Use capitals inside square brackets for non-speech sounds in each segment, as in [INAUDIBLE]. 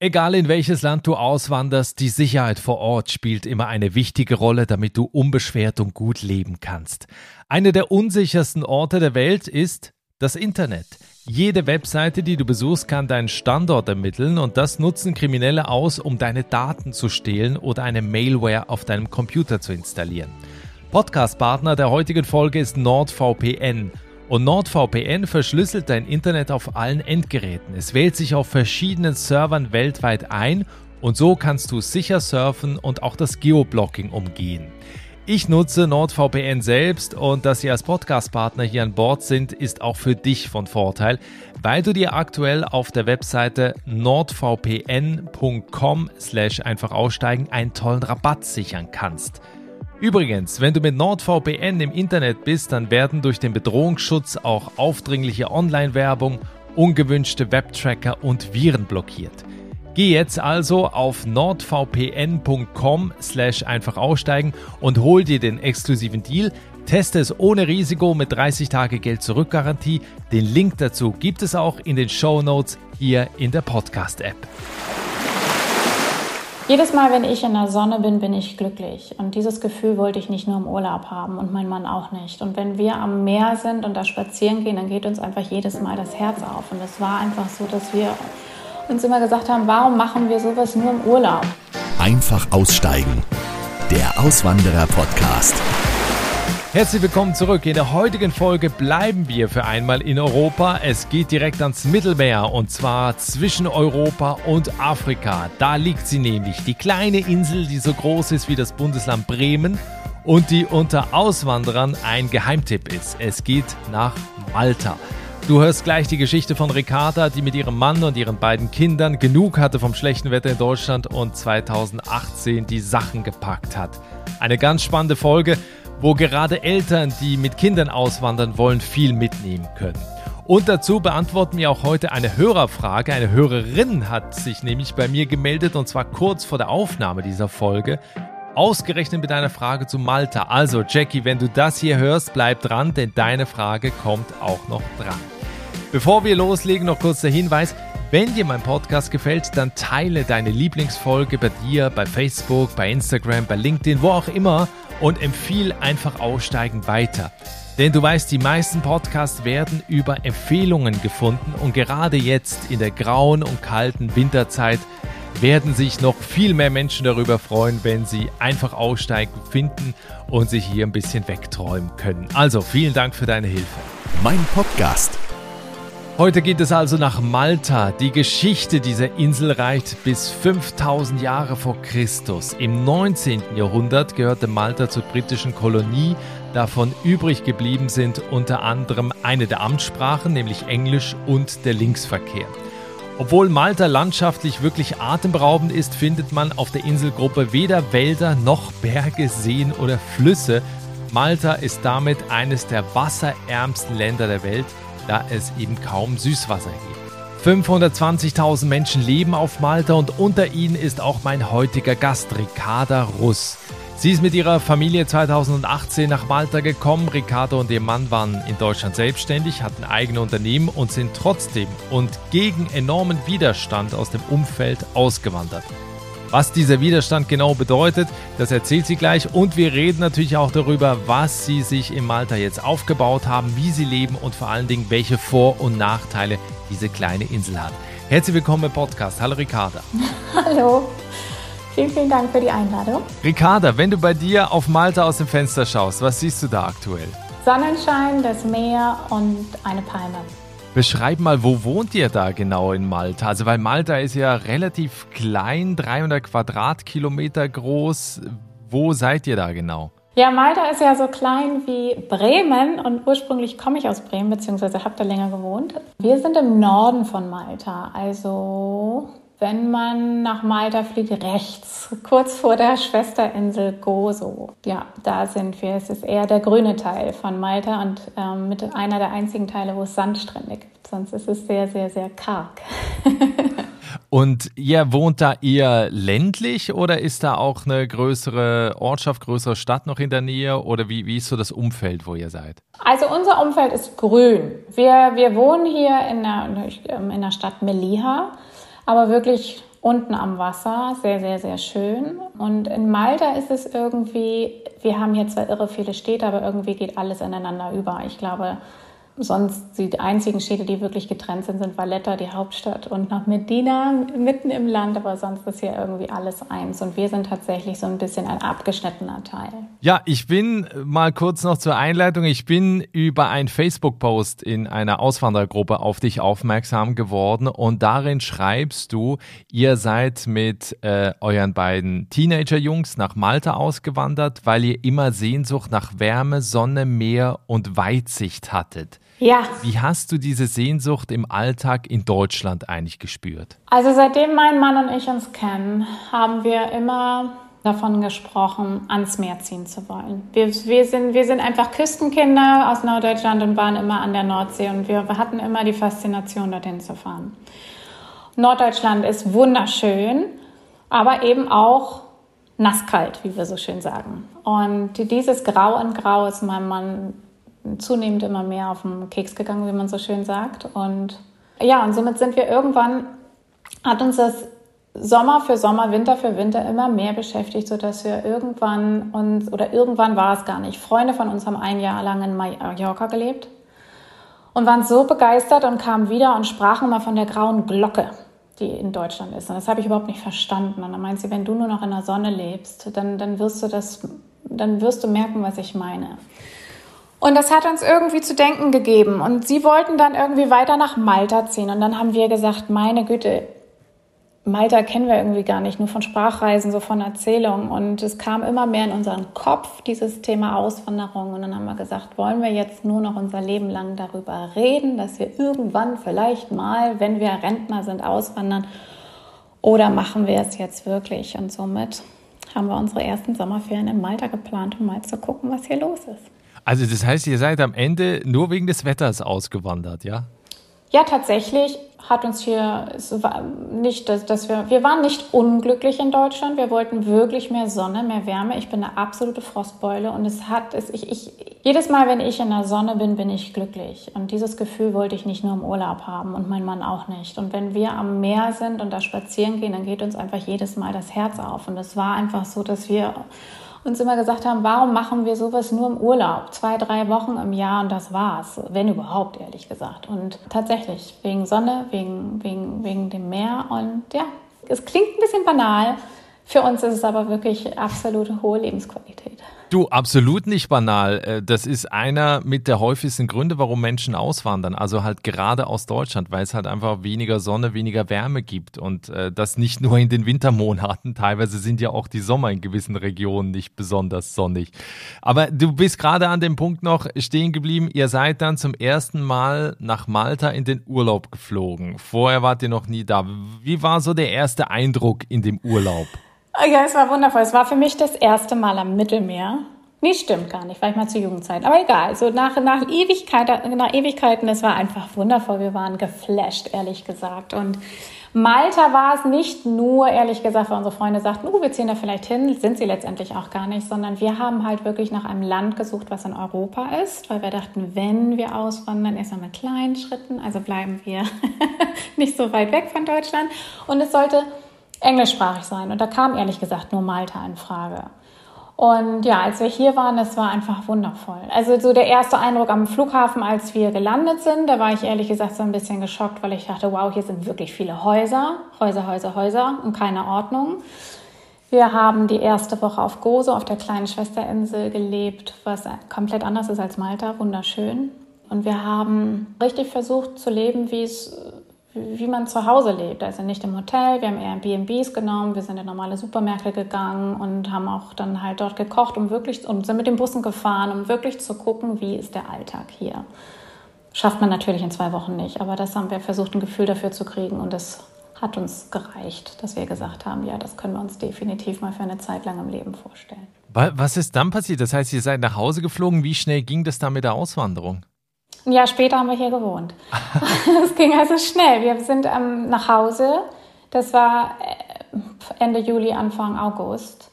Egal in welches Land du auswanderst, die Sicherheit vor Ort spielt immer eine wichtige Rolle, damit du unbeschwert und gut leben kannst. Eine der unsichersten Orte der Welt ist das Internet. Jede Webseite, die du besuchst, kann deinen Standort ermitteln und das nutzen Kriminelle aus, um deine Daten zu stehlen oder eine Mailware auf deinem Computer zu installieren. Podcast-Partner der heutigen Folge ist NordVPN. Und NordVPN verschlüsselt dein Internet auf allen Endgeräten. Es wählt sich auf verschiedenen Servern weltweit ein und so kannst du sicher surfen und auch das Geoblocking umgehen. Ich nutze NordVPN selbst und dass sie als Podcast-Partner hier an Bord sind, ist auch für dich von Vorteil, weil du dir aktuell auf der Webseite nordvpn.com slash einfach aussteigen einen tollen Rabatt sichern kannst. Übrigens, wenn du mit NordVPN im Internet bist, dann werden durch den Bedrohungsschutz auch aufdringliche Online-Werbung, ungewünschte Webtracker und Viren blockiert. Geh jetzt also auf nordvpn.com slash einfach aussteigen und hol dir den exklusiven Deal. Teste es ohne Risiko mit 30 Tage Geld zurück Garantie. Den Link dazu gibt es auch in den Show Notes hier in der Podcast-App. Jedes Mal, wenn ich in der Sonne bin, bin ich glücklich. Und dieses Gefühl wollte ich nicht nur im Urlaub haben und mein Mann auch nicht. Und wenn wir am Meer sind und da spazieren gehen, dann geht uns einfach jedes Mal das Herz auf. Und es war einfach so, dass wir uns immer gesagt haben, warum machen wir sowas nur im Urlaub? Einfach aussteigen. Der Auswanderer-Podcast. Herzlich willkommen zurück. In der heutigen Folge bleiben wir für einmal in Europa. Es geht direkt ans Mittelmeer und zwar zwischen Europa und Afrika. Da liegt sie nämlich, die kleine Insel, die so groß ist wie das Bundesland Bremen und die unter Auswanderern ein Geheimtipp ist. Es geht nach Malta. Du hörst gleich die Geschichte von Ricarda, die mit ihrem Mann und ihren beiden Kindern genug hatte vom schlechten Wetter in Deutschland und 2018 die Sachen gepackt hat. Eine ganz spannende Folge wo gerade Eltern, die mit Kindern auswandern wollen, viel mitnehmen können. Und dazu beantworten wir auch heute eine Hörerfrage. Eine Hörerin hat sich nämlich bei mir gemeldet und zwar kurz vor der Aufnahme dieser Folge. Ausgerechnet mit einer Frage zu Malta. Also Jackie, wenn du das hier hörst, bleib dran, denn deine Frage kommt auch noch dran. Bevor wir loslegen, noch kurz der Hinweis. Wenn dir mein Podcast gefällt, dann teile deine Lieblingsfolge bei dir, bei Facebook, bei Instagram, bei LinkedIn, wo auch immer und empfiehl einfach Aussteigen weiter. Denn du weißt, die meisten Podcasts werden über Empfehlungen gefunden und gerade jetzt in der grauen und kalten Winterzeit werden sich noch viel mehr Menschen darüber freuen, wenn sie einfach Aussteigen finden und sich hier ein bisschen wegträumen können. Also vielen Dank für deine Hilfe. Mein Podcast Heute geht es also nach Malta. Die Geschichte dieser Insel reicht bis 5000 Jahre vor Christus. Im 19. Jahrhundert gehörte Malta zur britischen Kolonie. Davon übrig geblieben sind unter anderem eine der Amtssprachen, nämlich Englisch und der Linksverkehr. Obwohl Malta landschaftlich wirklich atemberaubend ist, findet man auf der Inselgruppe weder Wälder noch Berge, Seen oder Flüsse. Malta ist damit eines der wasserärmsten Länder der Welt da es eben kaum Süßwasser gibt. 520.000 Menschen leben auf Malta und unter ihnen ist auch mein heutiger Gast, Ricarda Russ. Sie ist mit ihrer Familie 2018 nach Malta gekommen. Ricardo und ihr Mann waren in Deutschland selbstständig, hatten eigene Unternehmen und sind trotzdem und gegen enormen Widerstand aus dem Umfeld ausgewandert. Was dieser Widerstand genau bedeutet, das erzählt sie gleich und wir reden natürlich auch darüber, was sie sich in Malta jetzt aufgebaut haben, wie sie leben und vor allen Dingen, welche Vor- und Nachteile diese kleine Insel hat. Herzlich willkommen im Podcast. Hallo Ricarda. [LAUGHS] Hallo. Vielen, vielen Dank für die Einladung. Ricarda, wenn du bei dir auf Malta aus dem Fenster schaust, was siehst du da aktuell? Sonnenschein, das Meer und eine Palme. Beschreib mal, wo wohnt ihr da genau in Malta? Also, weil Malta ist ja relativ klein, 300 Quadratkilometer groß. Wo seid ihr da genau? Ja, Malta ist ja so klein wie Bremen und ursprünglich komme ich aus Bremen, beziehungsweise habe da länger gewohnt. Wir sind im Norden von Malta, also wenn man nach Malta fliegt, rechts, kurz vor der Schwesterinsel Gozo. Ja, da sind wir. Es ist eher der grüne Teil von Malta und ähm, mit einer der einzigen Teile, wo es Sandstrände gibt. Sonst ist es sehr, sehr, sehr karg. [LAUGHS] und ihr wohnt da eher ländlich oder ist da auch eine größere Ortschaft, größere Stadt noch in der Nähe? Oder wie, wie ist so das Umfeld, wo ihr seid? Also unser Umfeld ist grün. Wir, wir wohnen hier in der, in der Stadt Melilla aber wirklich unten am Wasser, sehr, sehr, sehr schön. Und in Malta ist es irgendwie, wir haben hier zwar irre viele Städte, aber irgendwie geht alles ineinander über. Ich glaube, Sonst die einzigen Städte, die wirklich getrennt sind, sind Valletta, die Hauptstadt, und nach Medina, mitten im Land. Aber sonst ist hier irgendwie alles eins. Und wir sind tatsächlich so ein bisschen ein abgeschnittener Teil. Ja, ich bin mal kurz noch zur Einleitung. Ich bin über einen Facebook-Post in einer Auswanderergruppe auf dich aufmerksam geworden. Und darin schreibst du, ihr seid mit äh, euren beiden Teenager-Jungs nach Malta ausgewandert, weil ihr immer Sehnsucht nach Wärme, Sonne, Meer und Weitsicht hattet. Ja. Wie hast du diese Sehnsucht im Alltag in Deutschland eigentlich gespürt? Also seitdem mein Mann und ich uns kennen, haben wir immer davon gesprochen, ans Meer ziehen zu wollen. Wir, wir, sind, wir sind einfach Küstenkinder aus Norddeutschland und waren immer an der Nordsee und wir hatten immer die Faszination, dorthin zu fahren. Norddeutschland ist wunderschön, aber eben auch nasskalt, wie wir so schön sagen. Und dieses Grau in Grau ist meinem Mann zunehmend immer mehr auf den Keks gegangen, wie man so schön sagt. Und ja, und somit sind wir irgendwann, hat uns das Sommer für Sommer, Winter für Winter immer mehr beschäftigt, sodass wir irgendwann uns, oder irgendwann war es gar nicht, Freunde von uns haben ein Jahr lang in Mallorca gelebt und waren so begeistert und kamen wieder und sprachen mal von der grauen Glocke, die in Deutschland ist. Und das habe ich überhaupt nicht verstanden. Und dann meint sie, wenn du nur noch in der Sonne lebst, dann, dann wirst du das, dann wirst du merken, was ich meine. Und das hat uns irgendwie zu denken gegeben. Und sie wollten dann irgendwie weiter nach Malta ziehen. Und dann haben wir gesagt, meine Güte, Malta kennen wir irgendwie gar nicht, nur von Sprachreisen, so von Erzählungen. Und es kam immer mehr in unseren Kopf, dieses Thema Auswanderung. Und dann haben wir gesagt, wollen wir jetzt nur noch unser Leben lang darüber reden, dass wir irgendwann vielleicht mal, wenn wir Rentner sind, auswandern? Oder machen wir es jetzt wirklich? Und somit haben wir unsere ersten Sommerferien in Malta geplant, um mal zu gucken, was hier los ist. Also das heißt, ihr seid am Ende nur wegen des Wetters ausgewandert, ja? Ja, tatsächlich hat uns hier nicht, dass, dass wir, wir waren nicht unglücklich in Deutschland. Wir wollten wirklich mehr Sonne, mehr Wärme. Ich bin eine absolute Frostbeule und es hat, es, ich, ich, jedes Mal, wenn ich in der Sonne bin, bin ich glücklich. Und dieses Gefühl wollte ich nicht nur im Urlaub haben und mein Mann auch nicht. Und wenn wir am Meer sind und da spazieren gehen, dann geht uns einfach jedes Mal das Herz auf. Und es war einfach so, dass wir uns immer gesagt haben, warum machen wir sowas nur im Urlaub? Zwei, drei Wochen im Jahr und das war's. Wenn überhaupt, ehrlich gesagt. Und tatsächlich, wegen Sonne, wegen, wegen, wegen dem Meer und ja, es klingt ein bisschen banal. Für uns ist es aber wirklich absolute hohe Lebensqualität. Du, absolut nicht banal. Äh, das ist einer mit der häufigsten Gründe, warum Menschen auswandern. Also halt gerade aus Deutschland, weil es halt einfach weniger Sonne, weniger Wärme gibt. Und äh, das nicht nur in den Wintermonaten. [LAUGHS] Teilweise sind ja auch die Sommer in gewissen Regionen nicht besonders sonnig. Aber du bist gerade an dem Punkt noch stehen geblieben. Ihr seid dann zum ersten Mal nach Malta in den Urlaub geflogen. Vorher wart ihr noch nie da. Wie war so der erste Eindruck in dem Urlaub? Ja, es war wundervoll. Es war für mich das erste Mal am Mittelmeer. Nee, stimmt gar nicht, war ich mal zur Jugendzeit. Aber egal, so nach, nach, Ewigkeit, nach Ewigkeiten, es war einfach wundervoll. Wir waren geflasht, ehrlich gesagt. Und Malta war es nicht nur, ehrlich gesagt, weil unsere Freunde sagten, uh, wir ziehen da vielleicht hin, sind sie letztendlich auch gar nicht, sondern wir haben halt wirklich nach einem Land gesucht, was in Europa ist, weil wir dachten, wenn wir auswandern, erstmal mit kleinen Schritten, also bleiben wir [LAUGHS] nicht so weit weg von Deutschland. Und es sollte englischsprachig sein. Und da kam ehrlich gesagt nur Malta in Frage. Und ja, als wir hier waren, es war einfach wundervoll. Also so der erste Eindruck am Flughafen, als wir gelandet sind, da war ich ehrlich gesagt so ein bisschen geschockt, weil ich dachte, wow, hier sind wirklich viele Häuser, Häuser, Häuser, Häuser und keine Ordnung. Wir haben die erste Woche auf Gozo, auf der kleinen Schwesterinsel gelebt, was komplett anders ist als Malta, wunderschön. Und wir haben richtig versucht zu leben, wie es wie man zu Hause lebt. Also nicht im Hotel, wir haben Airbnbs genommen, wir sind in normale Supermärkte gegangen und haben auch dann halt dort gekocht, um wirklich und sind mit den Bussen gefahren, um wirklich zu gucken, wie ist der Alltag hier. Schafft man natürlich in zwei Wochen nicht, aber das haben wir versucht, ein Gefühl dafür zu kriegen und das hat uns gereicht, dass wir gesagt haben, ja, das können wir uns definitiv mal für eine Zeit lang im Leben vorstellen. Was ist dann passiert? Das heißt, ihr seid nach Hause geflogen. Wie schnell ging das dann mit der Auswanderung? Ein Jahr später haben wir hier gewohnt. [LAUGHS] Es ging also schnell. Wir sind ähm, nach Hause. Das war äh, Ende Juli, Anfang August.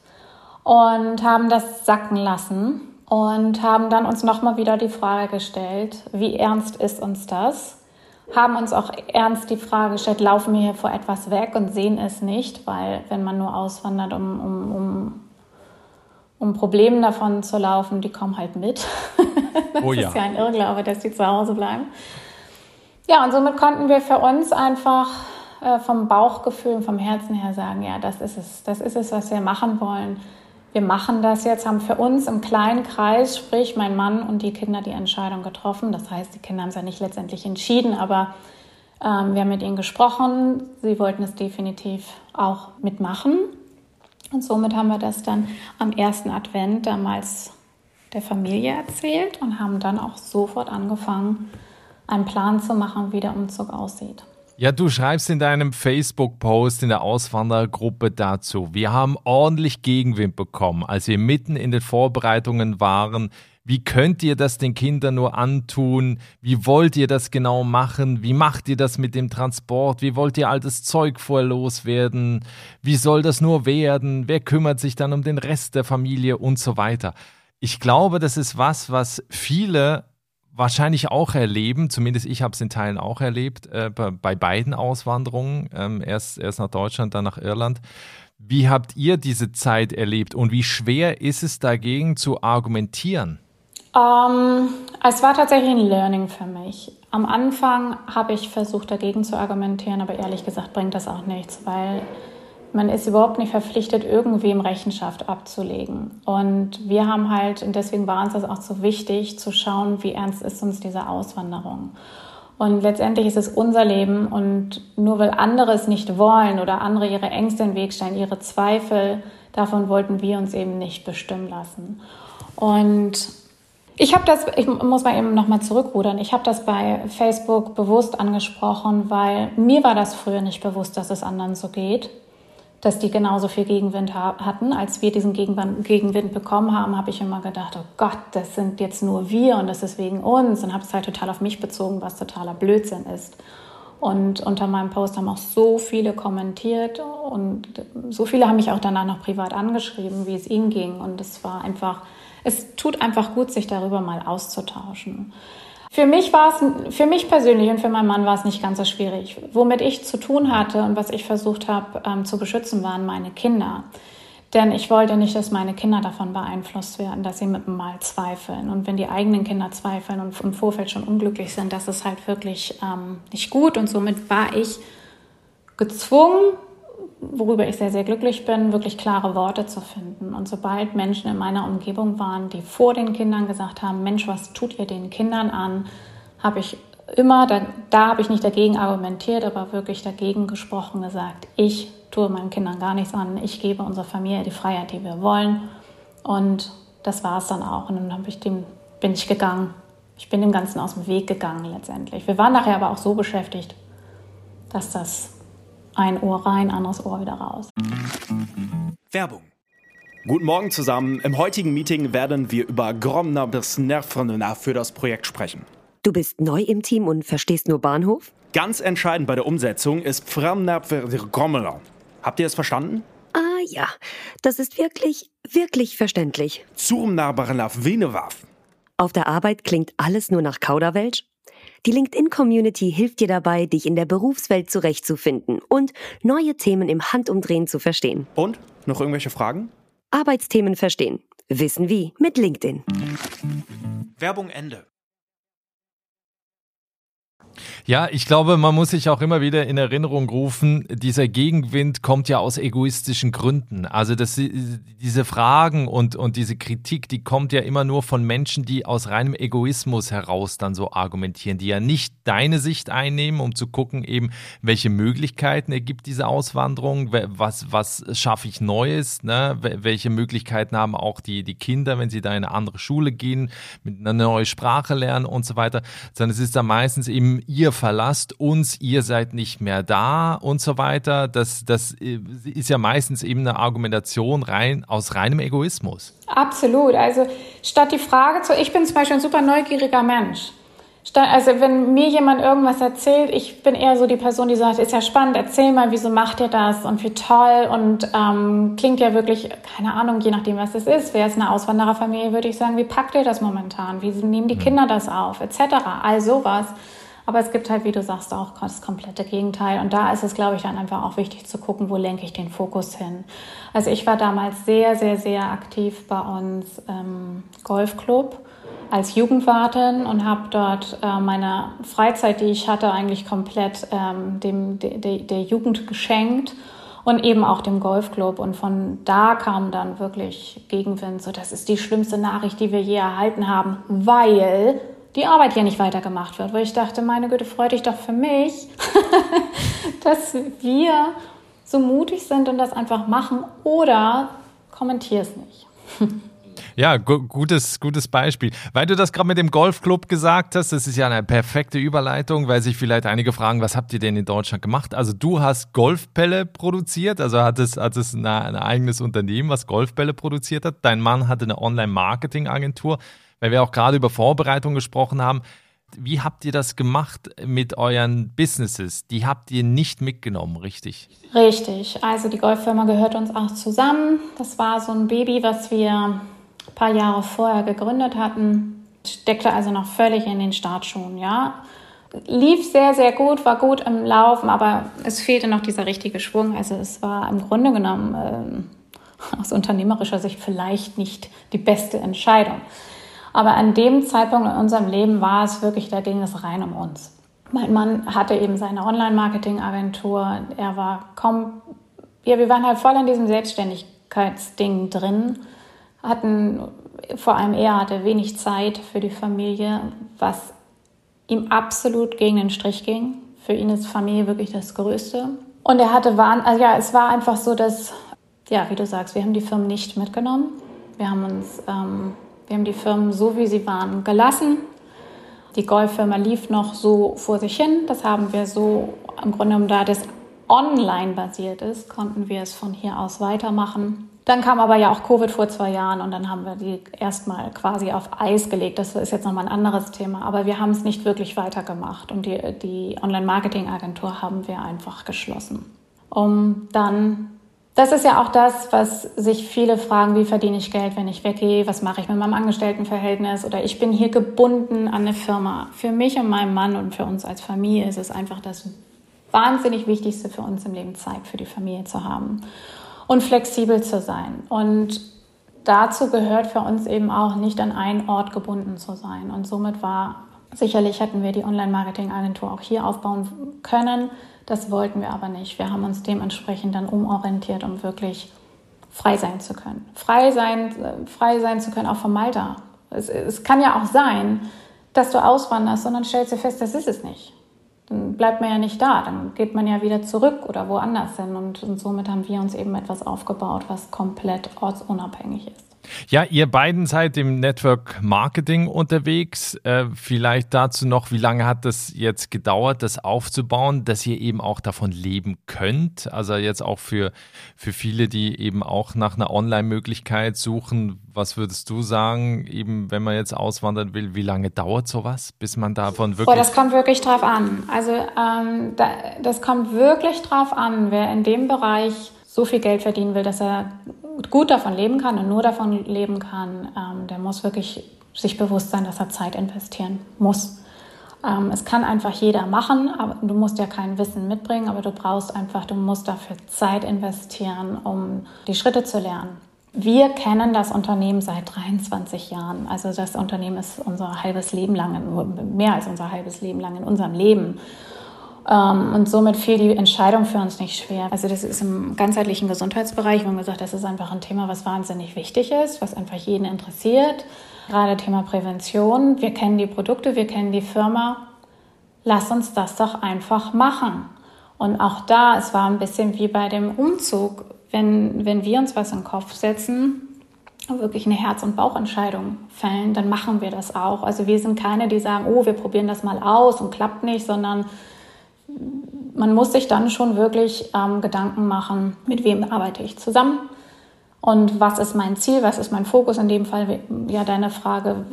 Und haben das sacken lassen und haben dann uns nochmal wieder die Frage gestellt, wie ernst ist uns das? haben uns auch ernst die Frage gestellt, laufen wir hier vor etwas weg und sehen es nicht, weil wenn man nur auswandert, um, um, um, um Problemen davon zu laufen, die kommen halt mit. [LAUGHS] das oh ja. ist ja ein Irrglaube, dass die zu Hause bleiben. Ja, und somit konnten wir für uns einfach äh, vom Bauchgefühl und vom Herzen her sagen, ja, das ist es, das ist es, was wir machen wollen. Wir machen das jetzt, haben für uns im kleinen Kreis, sprich mein Mann und die Kinder, die Entscheidung getroffen. Das heißt, die Kinder haben es ja nicht letztendlich entschieden, aber ähm, wir haben mit ihnen gesprochen. Sie wollten es definitiv auch mitmachen. Und somit haben wir das dann am ersten Advent damals der Familie erzählt und haben dann auch sofort angefangen, einen Plan zu machen, wie der Umzug aussieht. Ja, du schreibst in deinem Facebook-Post in der Auswanderergruppe dazu, wir haben ordentlich Gegenwind bekommen, als wir mitten in den Vorbereitungen waren. Wie könnt ihr das den Kindern nur antun? Wie wollt ihr das genau machen? Wie macht ihr das mit dem Transport? Wie wollt ihr altes Zeug vorher loswerden? Wie soll das nur werden? Wer kümmert sich dann um den Rest der Familie und so weiter? Ich glaube, das ist was, was viele wahrscheinlich auch erleben, zumindest ich habe es in Teilen auch erlebt, äh, bei, bei, beiden Auswanderungen, ähm, erst, erst nach Deutschland, dann nach Irland. Wie habt ihr diese Zeit erlebt und wie schwer ist es dagegen zu argumentieren? Ähm, es war tatsächlich ein Learning für mich. Am Anfang habe ich versucht, dagegen zu argumentieren, aber ehrlich gesagt bringt das auch nichts, weil man ist überhaupt nicht verpflichtet, irgendwem Rechenschaft abzulegen. Und wir haben halt, und deswegen war uns das auch so wichtig, zu schauen, wie ernst ist uns diese Auswanderung. Und letztendlich ist es unser Leben und nur weil andere es nicht wollen oder andere ihre Ängste in den Weg stellen, ihre Zweifel, davon wollten wir uns eben nicht bestimmen lassen. Und ich habe das, ich muss mal eben nochmal zurückrudern, ich habe das bei Facebook bewusst angesprochen, weil mir war das früher nicht bewusst, dass es anderen so geht dass die genauso viel Gegenwind hatten. Als wir diesen Gegenwind bekommen haben, habe ich immer gedacht, oh Gott, das sind jetzt nur wir und das ist wegen uns und habe es halt total auf mich bezogen, was totaler Blödsinn ist. Und unter meinem Post haben auch so viele kommentiert und so viele haben mich auch danach noch privat angeschrieben, wie es ihnen ging. Und es war einfach, es tut einfach gut, sich darüber mal auszutauschen. Für mich war es, für mich persönlich und für meinen Mann war es nicht ganz so schwierig. Womit ich zu tun hatte und was ich versucht habe ähm, zu beschützen, waren meine Kinder. Denn ich wollte nicht, dass meine Kinder davon beeinflusst werden, dass sie mit mal zweifeln. Und wenn die eigenen Kinder zweifeln und im Vorfeld schon unglücklich sind, das ist halt wirklich ähm, nicht gut. Und somit war ich gezwungen, worüber ich sehr, sehr glücklich bin, wirklich klare Worte zu finden. Und sobald Menschen in meiner Umgebung waren, die vor den Kindern gesagt haben, Mensch, was tut ihr den Kindern an, habe ich immer, da, da habe ich nicht dagegen argumentiert, aber wirklich dagegen gesprochen, gesagt, ich tue meinen Kindern gar nichts an, ich gebe unserer Familie die Freiheit, die wir wollen. Und das war es dann auch. Und dann habe ich dem, bin ich gegangen. Ich bin dem Ganzen aus dem Weg gegangen letztendlich. Wir waren nachher aber auch so beschäftigt, dass das ein Ohr rein, anderes Ohr wieder raus. Werbung. Guten Morgen zusammen. Im heutigen Meeting werden wir über Gromner bis Nervrenna für das Projekt sprechen. Du bist neu im Team und verstehst nur Bahnhof? Ganz entscheidend bei der Umsetzung ist Gromner. Habt ihr es verstanden? Ah ja, das ist wirklich, wirklich verständlich. Zurmnabarnaf Venewaf. Auf der Arbeit klingt alles nur nach Kauderwelsch? Die LinkedIn-Community hilft dir dabei, dich in der Berufswelt zurechtzufinden und neue Themen im Handumdrehen zu verstehen. Und? Noch irgendwelche Fragen? Arbeitsthemen verstehen. Wissen wie mit LinkedIn. Werbung Ende. Ja, ich glaube, man muss sich auch immer wieder in Erinnerung rufen, dieser Gegenwind kommt ja aus egoistischen Gründen. Also das, diese Fragen und, und diese Kritik, die kommt ja immer nur von Menschen, die aus reinem Egoismus heraus dann so argumentieren, die ja nicht deine Sicht einnehmen, um zu gucken eben, welche Möglichkeiten ergibt diese Auswanderung, was, was schaffe ich Neues, ne? welche Möglichkeiten haben auch die, die Kinder, wenn sie da in eine andere Schule gehen, mit einer neuen Sprache lernen und so weiter, sondern es ist dann meistens eben ihr verlasst uns, ihr seid nicht mehr da und so weiter. Das, das äh, ist ja meistens eben eine Argumentation rein aus reinem Egoismus. Absolut. Also statt die Frage zu, ich bin zum Beispiel ein super neugieriger Mensch. Also wenn mir jemand irgendwas erzählt, ich bin eher so die Person, die sagt, ist ja spannend, erzähl mal, wieso macht ihr das und wie toll und ähm, klingt ja wirklich, keine Ahnung, je nachdem, was es ist. Wäre es eine Auswandererfamilie, würde ich sagen, wie packt ihr das momentan? Wie nehmen die mhm. Kinder das auf, etc. All sowas. Aber es gibt halt, wie du sagst, auch das komplette Gegenteil. Und da ist es, glaube ich, dann einfach auch wichtig zu gucken, wo lenke ich den Fokus hin. Also ich war damals sehr, sehr, sehr aktiv bei uns im Golfclub als Jugendwartin und habe dort äh, meine Freizeit, die ich hatte, eigentlich komplett ähm, dem, de, de, der Jugend geschenkt und eben auch dem Golfclub. Und von da kam dann wirklich Gegenwind. So, das ist die schlimmste Nachricht, die wir je erhalten haben, weil die Arbeit hier nicht weitergemacht wird. Wo ich dachte, meine Güte, freu dich doch für mich, [LAUGHS] dass wir so mutig sind und das einfach machen oder kommentier es nicht. [LAUGHS] Ja, gu gutes, gutes Beispiel. Weil du das gerade mit dem Golfclub gesagt hast, das ist ja eine perfekte Überleitung, weil sich vielleicht einige fragen, was habt ihr denn in Deutschland gemacht? Also du hast Golfbälle produziert, also hattest, hattest eine, ein eigenes Unternehmen, was Golfbälle produziert hat. Dein Mann hatte eine Online-Marketing-Agentur weil wir auch gerade über Vorbereitung gesprochen haben. Wie habt ihr das gemacht mit euren Businesses? Die habt ihr nicht mitgenommen, richtig? Richtig. Also die Golffirma gehört uns auch zusammen. Das war so ein Baby, was wir ein paar Jahre vorher gegründet hatten. Steckte also noch völlig in den Startschuhen, ja. Lief sehr, sehr gut, war gut im Laufen, aber es fehlte noch dieser richtige Schwung. Also es war im Grunde genommen äh, [LAUGHS] aus unternehmerischer Sicht vielleicht nicht die beste Entscheidung. Aber an dem Zeitpunkt in unserem Leben war es wirklich, da ging es rein um uns. Mein Mann hatte eben seine Online-Marketing-Agentur. Er war kaum, ja, wir waren halt voll in diesem Selbstständigkeitsding drin, hatten, vor allem er hatte wenig Zeit für die Familie, was ihm absolut gegen den Strich ging. Für ihn ist Familie wirklich das Größte. Und er hatte, also ja, es war einfach so, dass, ja, wie du sagst, wir haben die Firmen nicht mitgenommen. Wir haben uns ähm, wir haben die Firmen so, wie sie waren, gelassen. Die Golffirma lief noch so vor sich hin. Das haben wir so im Grunde genommen, da das online basiert ist, konnten wir es von hier aus weitermachen. Dann kam aber ja auch Covid vor zwei Jahren und dann haben wir die erstmal quasi auf Eis gelegt. Das ist jetzt nochmal ein anderes Thema. Aber wir haben es nicht wirklich weitergemacht und die, die Online-Marketing-Agentur haben wir einfach geschlossen, um dann das ist ja auch das, was sich viele fragen, wie verdiene ich Geld, wenn ich weggehe, was mache ich mit meinem Angestelltenverhältnis oder ich bin hier gebunden an eine Firma. Für mich und meinen Mann und für uns als Familie ist es einfach das wahnsinnig Wichtigste für uns im Leben, Zeit für die Familie zu haben und flexibel zu sein. Und dazu gehört für uns eben auch nicht an einen Ort gebunden zu sein. Und somit war sicherlich hätten wir die Online-Marketing-Agentur auch hier aufbauen können das wollten wir aber nicht. Wir haben uns dementsprechend dann umorientiert, um wirklich frei sein zu können. Frei sein, äh, frei sein zu können, auch vom Malta. Es, es kann ja auch sein, dass du auswanderst und dann stellst du fest, das ist es nicht. Dann bleibt man ja nicht da, dann geht man ja wieder zurück oder woanders hin. Und, und somit haben wir uns eben etwas aufgebaut, was komplett ortsunabhängig ist. Ja, ihr beiden seid im Network Marketing unterwegs. Äh, vielleicht dazu noch, wie lange hat das jetzt gedauert, das aufzubauen, dass ihr eben auch davon leben könnt? Also jetzt auch für, für viele, die eben auch nach einer Online-Möglichkeit suchen. Was würdest du sagen, eben wenn man jetzt auswandern will, wie lange dauert sowas, bis man davon wirklich... Boah, das kommt wirklich drauf an. Also ähm, da, das kommt wirklich drauf an, wer in dem Bereich so viel Geld verdienen will, dass er gut davon leben kann und nur davon leben kann, ähm, der muss wirklich sich bewusst sein, dass er Zeit investieren muss. Ähm, es kann einfach jeder machen, aber du musst ja kein Wissen mitbringen, aber du brauchst einfach, du musst dafür Zeit investieren, um die Schritte zu lernen. Wir kennen das Unternehmen seit 23 Jahren. Also das Unternehmen ist unser halbes Leben lang, mehr als unser halbes Leben lang in unserem Leben. Ähm, und somit fiel die Entscheidung für uns nicht schwer. Also das ist im ganzheitlichen Gesundheitsbereich. Wir haben gesagt, das ist einfach ein Thema, was wahnsinnig wichtig ist, was einfach jeden interessiert. Gerade Thema Prävention. Wir kennen die Produkte, wir kennen die Firma. Lass uns das doch einfach machen. Und auch da, es war ein bisschen wie bei dem Umzug. Wenn, wenn wir uns was in den Kopf setzen, wirklich eine Herz- und Bauchentscheidung fällen, dann machen wir das auch. Also wir sind keine, die sagen, oh, wir probieren das mal aus und klappt nicht, sondern man muss sich dann schon wirklich ähm, Gedanken machen, mit wem arbeite ich zusammen und was ist mein Ziel, was ist mein Fokus. In dem Fall, ja, deine Frage,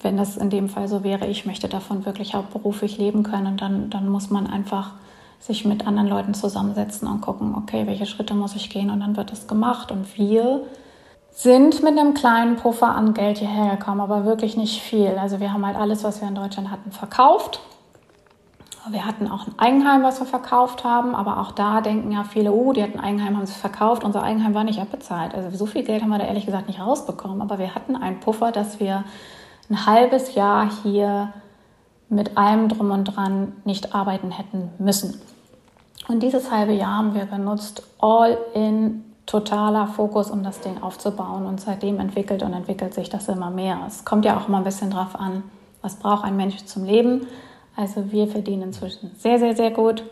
wenn das in dem Fall so wäre, ich möchte davon wirklich hauptberuflich leben können, dann, dann muss man einfach sich mit anderen Leuten zusammensetzen und gucken, okay, welche Schritte muss ich gehen und dann wird es gemacht. Und wir sind mit einem kleinen Puffer an Geld hierher gekommen, aber wirklich nicht viel. Also wir haben halt alles, was wir in Deutschland hatten, verkauft Wir hatten auch ein Eigenheim, was wir verkauft haben, aber auch da denken ja viele, oh, die hatten ein Eigenheim, haben sie verkauft, unser Eigenheim war nicht abbezahlt. Also so viel Geld haben wir da ehrlich gesagt nicht rausbekommen, aber wir hatten einen Puffer, dass wir ein halbes Jahr hier mit allem drum und dran nicht arbeiten hätten müssen. Und dieses halbe Jahr haben wir benutzt, all in totaler Fokus, um das Ding aufzubauen. Und seitdem entwickelt und entwickelt sich das immer mehr. Es kommt ja auch immer ein bisschen drauf an, was braucht ein Mensch zum Leben. Also wir verdienen inzwischen sehr, sehr, sehr gut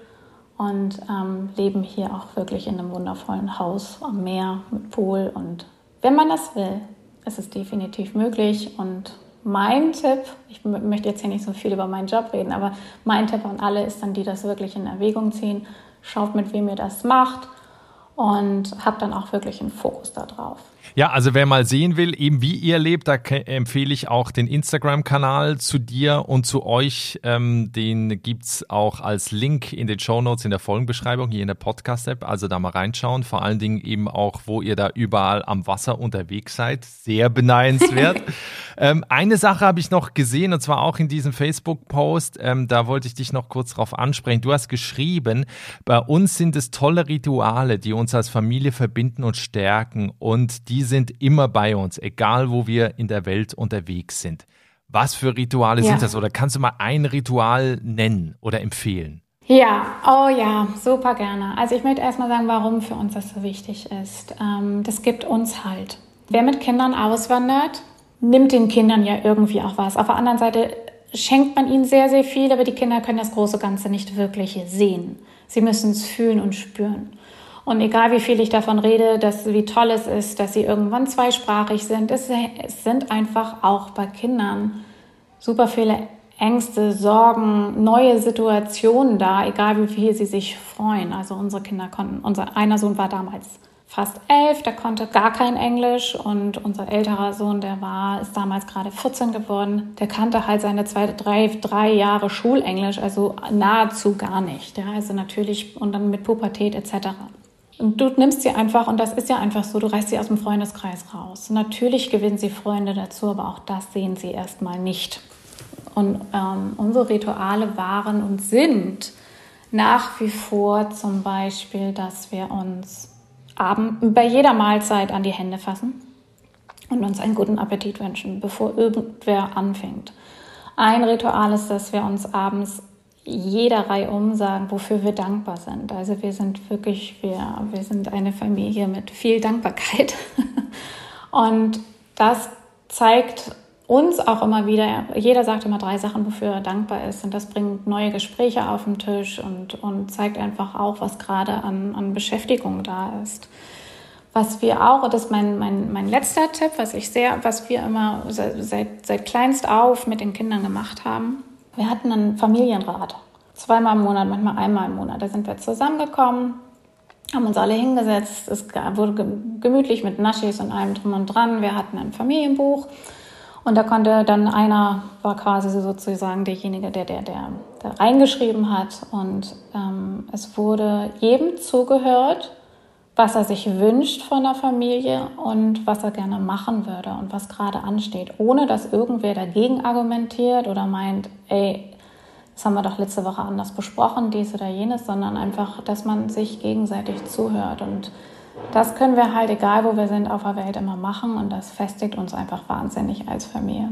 und ähm, leben hier auch wirklich in einem wundervollen Haus am Meer mit Pool. Und wenn man das will, ist es definitiv möglich. Und mein Tipp, ich möchte jetzt hier nicht so viel über meinen Job reden, aber mein Tipp an alle ist dann, die das wirklich in Erwägung ziehen, schaut mit wem ihr das macht und habt dann auch wirklich einen Fokus darauf. Ja, also wer mal sehen will, eben wie ihr lebt, da empfehle ich auch den Instagram-Kanal zu dir und zu euch. Ähm, den gibt's auch als Link in den Show Notes in der Folgenbeschreibung, hier in der Podcast-App. Also da mal reinschauen. Vor allen Dingen eben auch, wo ihr da überall am Wasser unterwegs seid. Sehr beneidenswert. [LAUGHS] ähm, eine Sache habe ich noch gesehen, und zwar auch in diesem Facebook-Post. Ähm, da wollte ich dich noch kurz drauf ansprechen. Du hast geschrieben, bei uns sind es tolle Rituale, die uns als Familie verbinden und stärken. Und die sind immer bei uns, egal wo wir in der Welt unterwegs sind. Was für Rituale ja. sind das? Oder kannst du mal ein Ritual nennen oder empfehlen? Ja, oh ja, super gerne. Also ich möchte erstmal sagen, warum für uns das so wichtig ist. Ähm, das gibt uns halt. Wer mit Kindern auswandert, nimmt den Kindern ja irgendwie auch was. Auf der anderen Seite schenkt man ihnen sehr, sehr viel, aber die Kinder können das große Ganze nicht wirklich sehen. Sie müssen es fühlen und spüren. Und egal wie viel ich davon rede, dass, wie toll es ist, dass sie irgendwann zweisprachig sind, es, sind einfach auch bei Kindern super viele Ängste, Sorgen, neue Situationen da, egal wie viel sie sich freuen. Also unsere Kinder konnten, unser einer Sohn war damals fast elf, der konnte gar kein Englisch und unser älterer Sohn, der war, ist damals gerade 14 geworden, der kannte halt seine zwei, drei, drei Jahre Schulenglisch, also nahezu gar nicht. Ja, also natürlich und dann mit Pubertät etc. Und du nimmst sie einfach, und das ist ja einfach so, du reißt sie aus dem Freundeskreis raus. Natürlich gewinnen sie Freunde dazu, aber auch das sehen sie erstmal nicht. Und ähm, unsere Rituale waren und sind nach wie vor zum Beispiel, dass wir uns abend, bei jeder Mahlzeit an die Hände fassen und uns einen guten Appetit wünschen, bevor irgendwer anfängt. Ein Ritual ist, dass wir uns abends jeder Reihe um sagen, wofür wir dankbar sind. Also wir sind wirklich, wir, wir sind eine Familie mit viel Dankbarkeit. [LAUGHS] Und das zeigt uns auch immer wieder, jeder sagt immer drei Sachen, wofür er dankbar ist. Und das bringt neue Gespräche auf den Tisch und, und zeigt einfach auch, was gerade an, an Beschäftigung da ist. Was wir auch, das ist mein, mein, mein letzter Tipp, was ich sehr, was wir immer seit, seit kleinst auf mit den Kindern gemacht haben, wir hatten einen Familienrat. Zweimal im Monat, manchmal einmal im Monat. Da sind wir zusammengekommen, haben uns alle hingesetzt. Es wurde gemütlich mit Naschis und allem drum und dran. Wir hatten ein Familienbuch. Und da konnte dann einer, war quasi sozusagen derjenige, der, der, der, der reingeschrieben hat. Und ähm, es wurde jedem zugehört was er sich wünscht von der Familie und was er gerne machen würde und was gerade ansteht, ohne dass irgendwer dagegen argumentiert oder meint, ey, das haben wir doch letzte Woche anders besprochen, dies oder jenes, sondern einfach, dass man sich gegenseitig zuhört. Und das können wir halt, egal wo wir sind, auf der Welt immer machen und das festigt uns einfach wahnsinnig als Familie.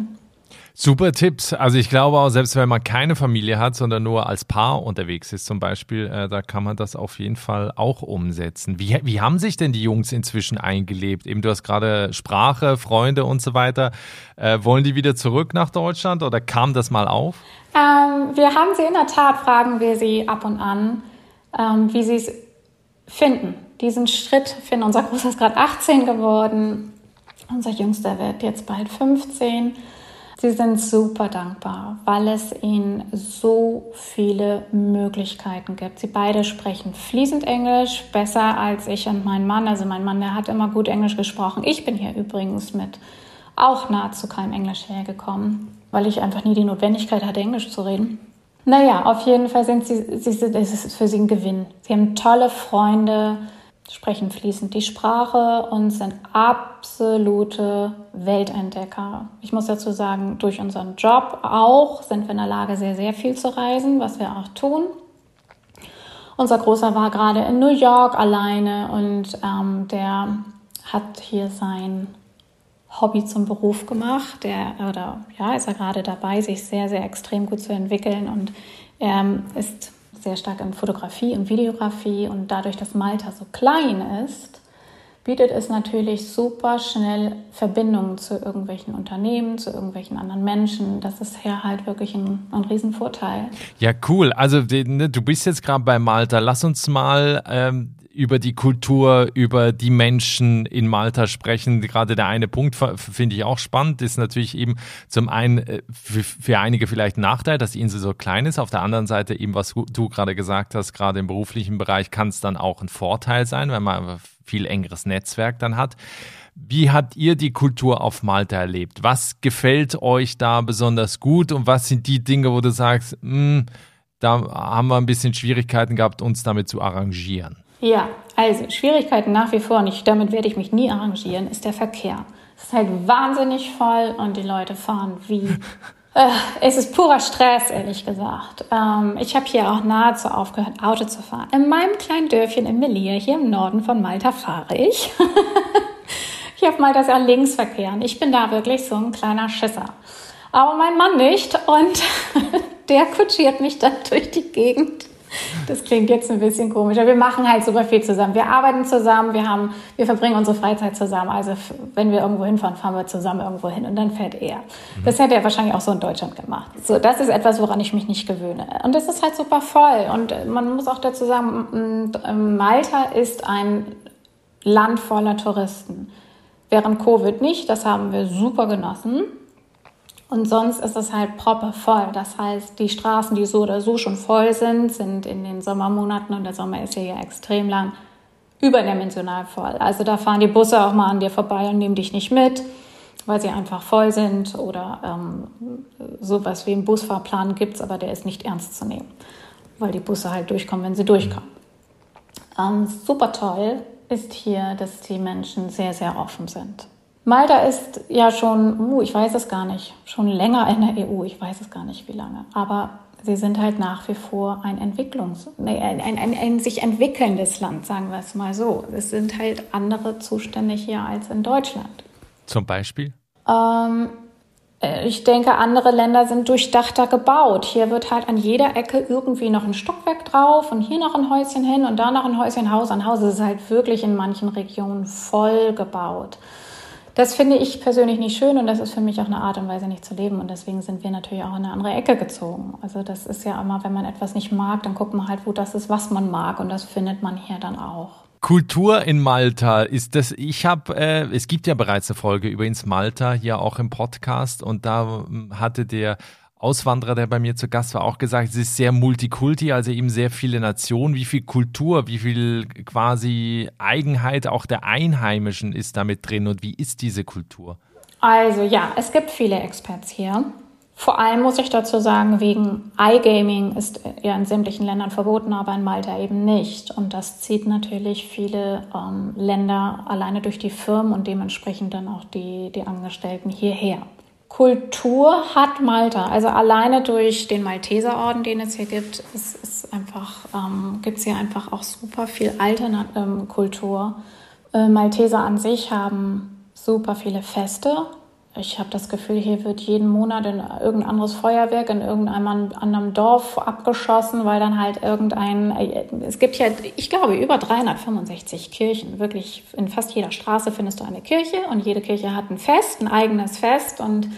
Super Tipps. Also ich glaube auch, selbst wenn man keine Familie hat, sondern nur als Paar unterwegs ist zum Beispiel, äh, da kann man das auf jeden Fall auch umsetzen. Wie, wie haben sich denn die Jungs inzwischen eingelebt? Eben du hast gerade Sprache, Freunde und so weiter. Äh, wollen die wieder zurück nach Deutschland oder kam das mal auf? Ähm, wir haben sie in der Tat, fragen wir sie ab und an, ähm, wie sie es finden. Diesen Schritt finden. Unser Großer ist gerade 18 geworden. Unser Jüngster wird jetzt bald 15. Sie sind super dankbar, weil es ihnen so viele Möglichkeiten gibt. Sie beide sprechen fließend Englisch, besser als ich und mein Mann. Also mein Mann, der hat immer gut Englisch gesprochen. Ich bin hier übrigens mit auch nahezu keinem Englisch hergekommen, weil ich einfach nie die Notwendigkeit hatte, Englisch zu reden. Naja, auf jeden Fall sind sie, sie sind, es ist für sie ein Gewinn. Sie haben tolle Freunde, sprechen fließend die Sprache und sind absolute Weltentdecker. Ich muss dazu sagen, durch unseren Job auch sind wir in der Lage, sehr, sehr viel zu reisen, was wir auch tun. Unser Großer war gerade in New York alleine und ähm, der hat hier sein Hobby zum Beruf gemacht. Der, oder ja, ist er gerade dabei, sich sehr, sehr extrem gut zu entwickeln und er ist sehr stark in Fotografie und Videografie und dadurch, dass Malta so klein ist, bietet es natürlich super schnell Verbindungen zu irgendwelchen Unternehmen, zu irgendwelchen anderen Menschen. Das ist hier halt wirklich ein, ein Riesenvorteil. Ja, cool. Also ne, du bist jetzt gerade bei Malta. Lass uns mal ähm, über die Kultur, über die Menschen in Malta sprechen. Gerade der eine Punkt finde ich auch spannend, ist natürlich eben zum einen äh, für, für, einige vielleicht ein Nachteil, dass die Insel so klein ist. Auf der anderen Seite eben, was du gerade gesagt hast, gerade im beruflichen Bereich kann es dann auch ein Vorteil sein, wenn man viel engeres Netzwerk dann hat. Wie habt ihr die Kultur auf Malta erlebt? Was gefällt euch da besonders gut und was sind die Dinge, wo du sagst, mh, hm, da haben wir ein bisschen Schwierigkeiten gehabt, uns damit zu arrangieren? Ja, also Schwierigkeiten nach wie vor, und ich, damit werde ich mich nie arrangieren, ist der Verkehr. Es ist halt wahnsinnig voll und die Leute fahren wie. [LAUGHS] Äh, es ist purer Stress, ehrlich gesagt. Ähm, ich habe hier auch nahezu aufgehört, Auto zu fahren. In meinem kleinen Dörfchen in Melia, hier im Norden von Malta, fahre ich. [LAUGHS] hier auf Malta ist ja Linksverkehr und ich bin da wirklich so ein kleiner Schisser. Aber mein Mann nicht und [LAUGHS] der kutschiert mich dann durch die Gegend das klingt jetzt ein bisschen komisch, aber wir machen halt super viel zusammen. Wir arbeiten zusammen, wir, haben, wir verbringen unsere Freizeit zusammen. Also wenn wir irgendwo hinfahren, fahren wir zusammen irgendwo hin und dann fährt er. Mhm. Das hätte er wahrscheinlich auch so in Deutschland gemacht. So, das ist etwas, woran ich mich nicht gewöhne. Und das ist halt super voll. Und man muss auch dazu sagen, Malta ist ein Land voller Touristen. Während Covid nicht, das haben wir super genossen. Und sonst ist es halt proppevoll. Das heißt, die Straßen, die so oder so schon voll sind, sind in den Sommermonaten, und der Sommer ist ja hier extrem lang, überdimensional voll. Also da fahren die Busse auch mal an dir vorbei und nehmen dich nicht mit, weil sie einfach voll sind. Oder ähm, sowas wie einen Busfahrplan gibt es, aber der ist nicht ernst zu nehmen, weil die Busse halt durchkommen, wenn sie durchkommen. Ähm, super toll ist hier, dass die Menschen sehr, sehr offen sind. Malta ist ja schon, uh, ich weiß es gar nicht, schon länger in der EU, ich weiß es gar nicht wie lange, aber sie sind halt nach wie vor ein Entwicklungs-, nee, ein, ein, ein, ein, sich entwickelndes Land, sagen wir es mal so. Es sind halt andere Zustände hier als in Deutschland. Zum Beispiel? Ähm, äh, ich denke, andere Länder sind durchdachter gebaut. Hier wird halt an jeder Ecke irgendwie noch ein Stockwerk drauf und hier noch ein Häuschen hin und da noch ein Häuschen, Haus an Haus. Es ist halt wirklich in manchen Regionen voll gebaut. Das finde ich persönlich nicht schön und das ist für mich auch eine Art und Weise, nicht zu leben. Und deswegen sind wir natürlich auch in eine andere Ecke gezogen. Also das ist ja immer, wenn man etwas nicht mag, dann guckt man halt, wo das ist, was man mag. Und das findet man hier dann auch. Kultur in Malta ist das. Ich habe, äh, es gibt ja bereits eine Folge über ins Malta hier auch im Podcast und da hm, hatte der Auswanderer, der bei mir zu Gast war, auch gesagt, es ist sehr multikulti, also eben sehr viele Nationen. Wie viel Kultur, wie viel quasi Eigenheit auch der Einheimischen ist damit drin und wie ist diese Kultur? Also ja, es gibt viele Experts hier. Vor allem muss ich dazu sagen, wegen iGaming ist ja in sämtlichen Ländern verboten, aber in Malta eben nicht. Und das zieht natürlich viele ähm, Länder alleine durch die Firmen und dementsprechend dann auch die, die Angestellten hierher. Kultur hat Malta. Also alleine durch den Malteserorden, den es hier gibt, ist, ist einfach, ähm, gibt es hier einfach auch super viel Alternativkultur. Ähm, äh, Malteser an sich haben super viele Feste. Ich habe das Gefühl, hier wird jeden Monat in irgendein anderes Feuerwerk in irgendeinem anderen Dorf abgeschossen, weil dann halt irgendein, äh, es gibt ja, ich glaube, über 365 Kirchen. Wirklich in fast jeder Straße findest du eine Kirche und jede Kirche hat ein Fest, ein eigenes Fest und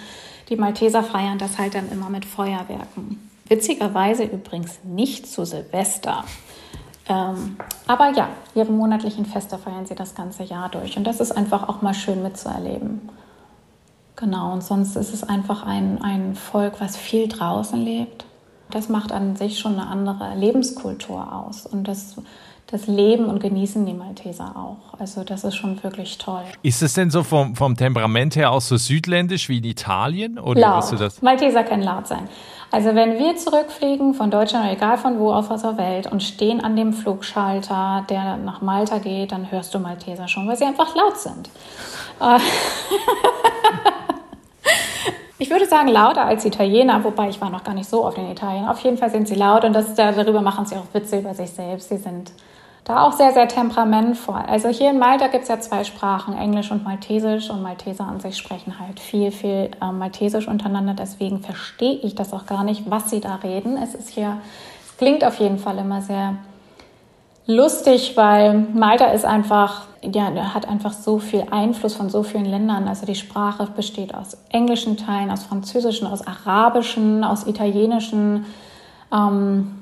die Malteser feiern das halt dann immer mit Feuerwerken. Witzigerweise übrigens nicht zu Silvester. Ähm, aber ja, ihre monatlichen Feste feiern sie das ganze Jahr durch. Und das ist einfach auch mal schön mitzuerleben. Genau, und sonst ist es einfach ein, ein Volk, was viel draußen lebt. Das macht an sich schon eine andere Lebenskultur aus. Und das, das Leben und genießen die Malteser auch. Also das ist schon wirklich toll. Ist es denn so vom, vom Temperament her auch so südländisch wie in Italien? Oder laut. Du das? Malteser können laut sein. Also wenn wir zurückfliegen von Deutschland oder egal von wo auf der Welt und stehen an dem Flugschalter, der nach Malta geht, dann hörst du Malteser schon, weil sie einfach laut sind. [LAUGHS] Ich würde sagen lauter als Italiener, wobei ich war noch gar nicht so oft in Italien. Auf jeden Fall sind sie laut und das, darüber machen sie auch Witze über sich selbst. Sie sind da auch sehr, sehr temperamentvoll. Also hier in Malta gibt es ja zwei Sprachen, Englisch und Maltesisch. Und Malteser an sich sprechen halt viel, viel äh, Maltesisch untereinander. Deswegen verstehe ich das auch gar nicht, was sie da reden. Es ist hier, es klingt auf jeden Fall immer sehr lustig, weil Malta ist einfach, ja, hat einfach so viel Einfluss von so vielen Ländern. Also die Sprache besteht aus englischen Teilen, aus französischen, aus arabischen, aus italienischen ähm,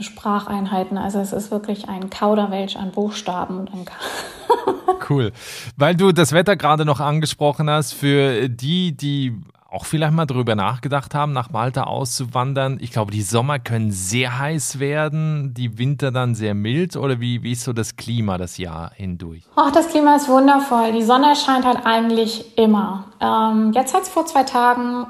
Spracheinheiten. Also es ist wirklich ein Kauderwelsch an Buchstaben und ein [LAUGHS] Cool. Weil du das Wetter gerade noch angesprochen hast, für die, die auch vielleicht mal drüber nachgedacht haben, nach Malta auszuwandern. Ich glaube, die Sommer können sehr heiß werden, die Winter dann sehr mild. Oder wie, wie ist so das Klima das Jahr hindurch? Ach, das Klima ist wundervoll. Die Sonne scheint halt eigentlich immer. Ähm, jetzt hat es vor zwei Tagen